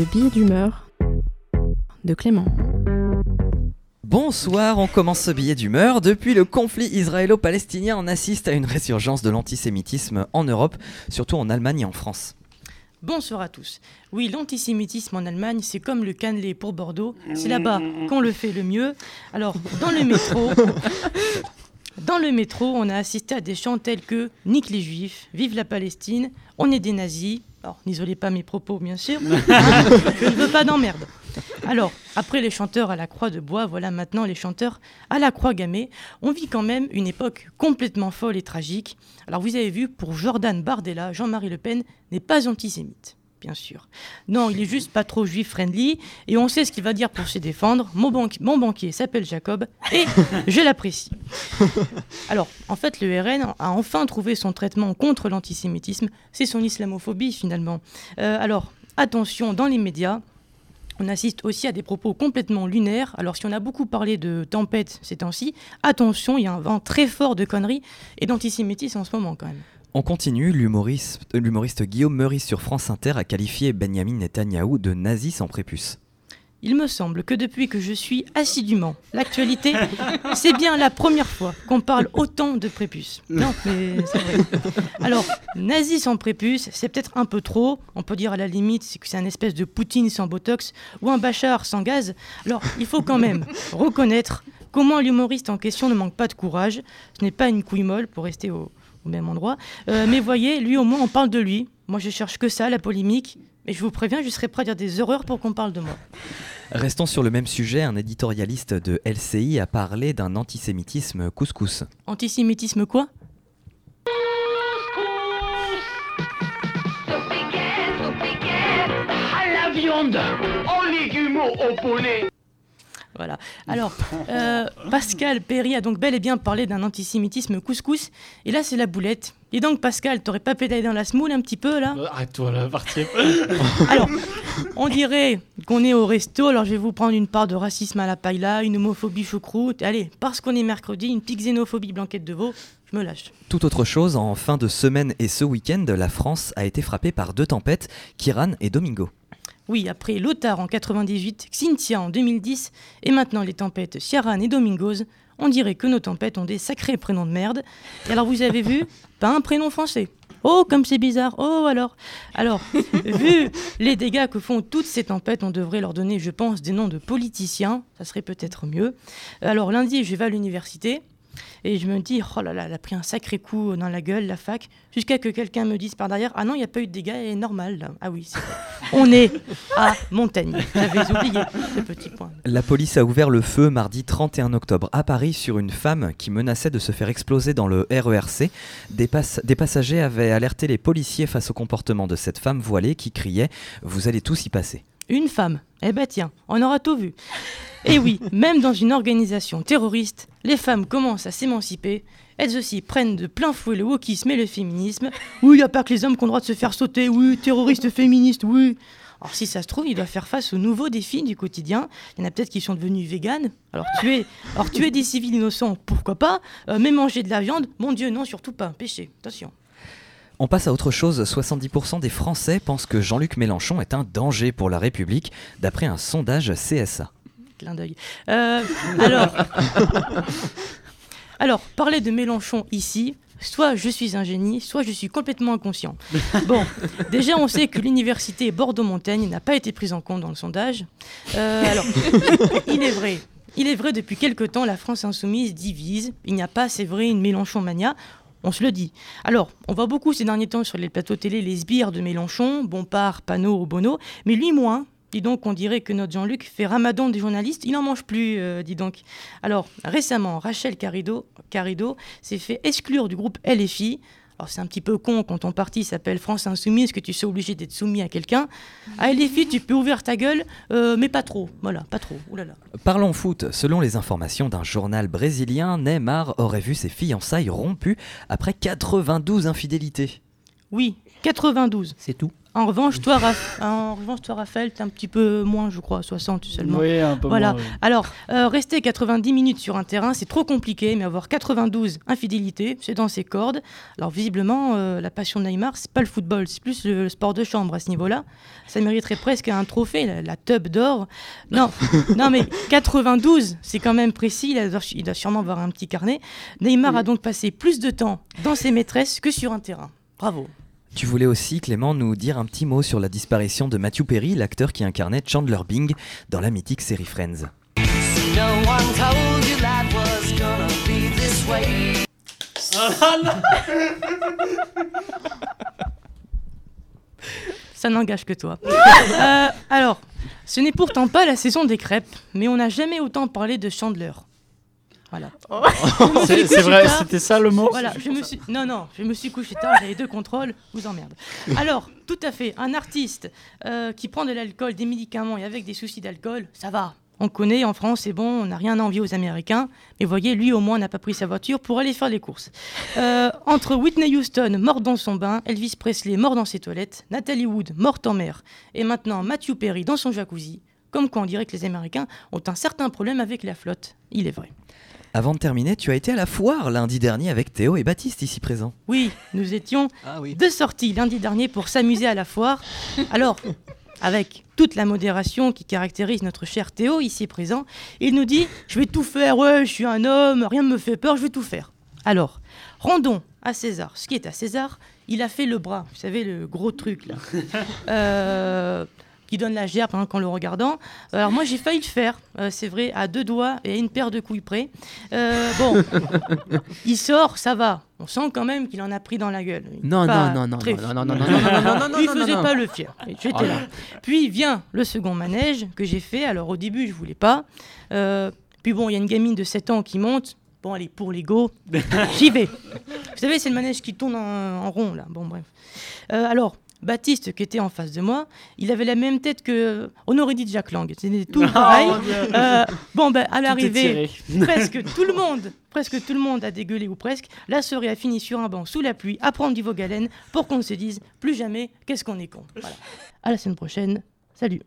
Le billet d'humeur de Clément. Bonsoir, on commence ce billet d'humeur. Depuis le conflit israélo-palestinien, on assiste à une résurgence de l'antisémitisme en Europe, surtout en Allemagne et en France. Bonsoir à tous. Oui, l'antisémitisme en Allemagne, c'est comme le cannelé pour Bordeaux. C'est là-bas qu'on le fait le mieux. Alors, dans le métro, dans le métro, on a assisté à des chants tels que Nique les Juifs, Vive la Palestine, On est des nazis. Alors, n'isolez pas mes propos, bien sûr. Je ne veux pas d'emmerde. Alors, après les chanteurs à la croix de bois, voilà maintenant les chanteurs à la croix gammée. On vit quand même une époque complètement folle et tragique. Alors, vous avez vu, pour Jordan Bardella, Jean-Marie Le Pen n'est pas antisémite bien sûr. Non, il est juste pas trop juif friendly et on sait ce qu'il va dire pour se défendre. Mon, mon banquier s'appelle Jacob et je l'apprécie. Alors, en fait, le RN a enfin trouvé son traitement contre l'antisémitisme. C'est son islamophobie finalement. Euh, alors, attention, dans les médias, on assiste aussi à des propos complètement lunaires. Alors si on a beaucoup parlé de tempête ces temps-ci, attention, il y a un vent très fort de conneries et d'antisémitisme en ce moment quand même. On continue, l'humoriste Guillaume Meurice sur France Inter a qualifié Benjamin Netanyahou de nazi sans prépuce. Il me semble que depuis que je suis assidûment l'actualité, c'est bien la première fois qu'on parle autant de prépuce. Non, mais c'est vrai. Alors, nazi sans prépuce, c'est peut-être un peu trop. On peut dire à la limite que c'est un espèce de Poutine sans botox ou un Bachar sans gaz. Alors, il faut quand même reconnaître comment l'humoriste en question ne manque pas de courage. Ce n'est pas une couille molle pour rester au, au même endroit. Euh, mais voyez, lui au moins on parle de lui. Moi je cherche que ça, la polémique. Mais je vous préviens, je serai prêt à dire des horreurs pour qu'on parle de moi. Restons sur le même sujet, un éditorialiste de LCI a parlé d'un antisémitisme couscous. Antisémitisme quoi? À la viande, aux légumes, au poulet. Voilà. Alors, euh, Pascal Perry a donc bel et bien parlé d'un antisémitisme couscous. Et là, c'est la boulette. Et donc, Pascal, t'aurais pas pédalé dans la smoule un petit peu, là? Euh, Arrête-toi là, partir. Alors, on dirait qu'on est au resto, alors je vais vous prendre une part de racisme à la paella, une homophobie choucroute. Allez, parce qu'on est mercredi, une petite xénophobie blanquette de veau, je me lâche. Tout autre chose, en fin de semaine et ce week-end, la France a été frappée par deux tempêtes, Kiran et Domingo. Oui, après Lothar en 98, Xynthia en 2010 et maintenant les tempêtes Ciaran et Domingos, on dirait que nos tempêtes ont des sacrés prénoms de merde. Et alors vous avez vu, pas un prénom français. Oh, comme c'est bizarre. Oh, alors. Alors, vu les dégâts que font toutes ces tempêtes, on devrait leur donner, je pense, des noms de politiciens. Ça serait peut-être mieux. Alors, lundi, je vais à l'université. Et je me dis, oh là là, elle a pris un sacré coup dans la gueule, la fac, jusqu'à que quelqu'un me dise par derrière, ah non, il n'y a pas eu de dégâts, elle est normale. là. Ah oui. On est à Montaigne. J'avais oublié ce petit point. La police a ouvert le feu mardi 31 octobre à Paris sur une femme qui menaçait de se faire exploser dans le RERC. Des passagers avaient alerté les policiers face au comportement de cette femme voilée qui criait ⁇ Vous allez tous y passer ⁇ Une femme. Eh ben tiens, on aura tout vu. Et oui, même dans une organisation terroriste, les femmes commencent à s'émanciper. Elles aussi prennent de plein fouet le wokisme et le féminisme. Oui, il n'y a pas que les hommes qui ont le droit de se faire sauter. Oui, terroristes féministes, oui. Alors si ça se trouve, il doit faire face aux nouveaux défis du quotidien. Il y en a peut-être qui sont devenus véganes. Alors tuer, tuer des civils innocents, pourquoi pas? Euh, Mais manger de la viande, mon Dieu, non, surtout pas. Péché, attention. On passe à autre chose, 70% des Français pensent que Jean-Luc Mélenchon est un danger pour la République, d'après un sondage CSA. Clin d'œil. Euh, alors, parler de Mélenchon ici, soit je suis un génie, soit je suis complètement inconscient. Bon, déjà on sait que l'université Bordeaux-Montaigne n'a pas été prise en compte dans le sondage. Euh, alors, il est vrai. Il est vrai, depuis quelque temps, la France insoumise divise. Il n'y a pas, c'est vrai, une Mélenchon mania. On se le dit. Alors, on voit beaucoup ces derniers temps sur les plateaux télé les sbires de Mélenchon, Bompard, Panot Bono, mais lui moins. Dis donc, on dirait que notre Jean-Luc fait ramadan des journalistes. Il n'en mange plus, euh, dis donc. Alors, récemment, Rachel Carido s'est fait exclure du groupe LFI. Alors, c'est un petit peu con quand ton parti s'appelle France Insoumise, que tu sois obligé d'être soumis à quelqu'un. À LFI, tu peux ouvrir ta gueule, euh, mais pas trop. Voilà, pas trop. Parlons foot. Selon les informations d'un journal brésilien, Neymar aurait vu ses fiançailles rompues après 92 infidélités. Oui, 92. C'est tout. En revanche, toi, Raph- en revanche, toi, Raphaël, t'es un petit peu moins, je crois, 60 seulement. Oui, un peu Voilà. moins, oui. Alors, euh, rester 90 minutes sur un terrain, c'est trop compliqué, mais avoir 92 infidélités, c'est dans ses cordes. Alors, visiblement, euh, la passion de Neymar, c'est pas le football, c'est plus le sport de chambre à ce niveau-là. Ça mériterait presque un trophée, la, la tub d'or. Non, non, mais 92, c'est quand même précis, il doit sûrement avoir un petit carnet. Neymar a donc passé plus de temps dans ses maîtresses que sur un terrain. Bravo. Tu voulais aussi, Clément, nous dire un petit mot sur la disparition de Matthew Perry, l'acteur qui incarnait Chandler Bing dans la mythique série Friends. Ça n'engage que toi. Euh, alors, ce n'est pourtant pas la saison des crêpes, mais on n'a jamais autant parlé de Chandler. Voilà. C'est c'est vrai, c'était ça le mot Voilà, je me suis... Non, non, je me suis couché tard, j'avais deux contrôles, vous emmerde. Alors, tout à fait, un artiste euh, qui prend de l'alcool, des médicaments et avec des soucis d'alcool, ça va. On connaît en France, c'est bon, on n'a rien à envier aux Américains. Mais voyez, lui au moins n'a pas pris sa voiture pour aller faire les courses. Euh, entre Whitney Houston, morte dans son bain, Elvis Presley, mort dans ses toilettes, Natalie Wood, morte en mer, et maintenant Matthew Perry dans son jacuzzi, comme quoi on dirait que les Américains ont un certain problème avec la flotte. Il est vrai. Avant de terminer, tu as été à la foire lundi dernier avec Théo et Baptiste ici présents. Oui, nous étions Ah oui. de sortie lundi dernier pour s'amuser à la foire. Alors, avec toute la modération qui caractérise notre cher Théo ici présent, il nous dit Je vais tout faire, ouais, je suis un homme, rien ne me fait peur, je vais tout faire. Alors, rendons à César ce qui est à César. Il a fait le bras, vous savez, le gros truc là, Euh, qui donne la gerbe hein, qu'en le regardant. Alors, moi, j'ai failli le faire, euh, c'est vrai, à deux doigts et à une paire de couilles près. Euh, bon, il sort, ça va. On sent quand même qu'il en a pris dans la gueule. Non, Pas non, non, non, très non, non, non, non, non, non, non, non, non, il non, faisait non. pas le fier. Et J'étais Ah là. Puis vient le second manège que j'ai fait. Alors au début, je voulais pas. Euh, puis bon, il y a une gamine de 7 ans qui monte. Bon, allez, pour l'ego, j'y vais. Vous savez, c'est le manège qui tourne en, en rond, là. Bon, bref. Euh, alors, Baptiste, qui était en face de moi, il avait la même tête que. On aurait dit Jack Lang. C'était tout pareil. Euh, bon, ben, à l'arrivée, presque tout le monde, presque tout le monde a dégueulé ou presque. La soirée a fini sur un banc sous la pluie, à prendre du Vogalen pour qu'on se dise plus jamais qu'est-ce qu'on est con. Voilà. À la semaine prochaine. Salut.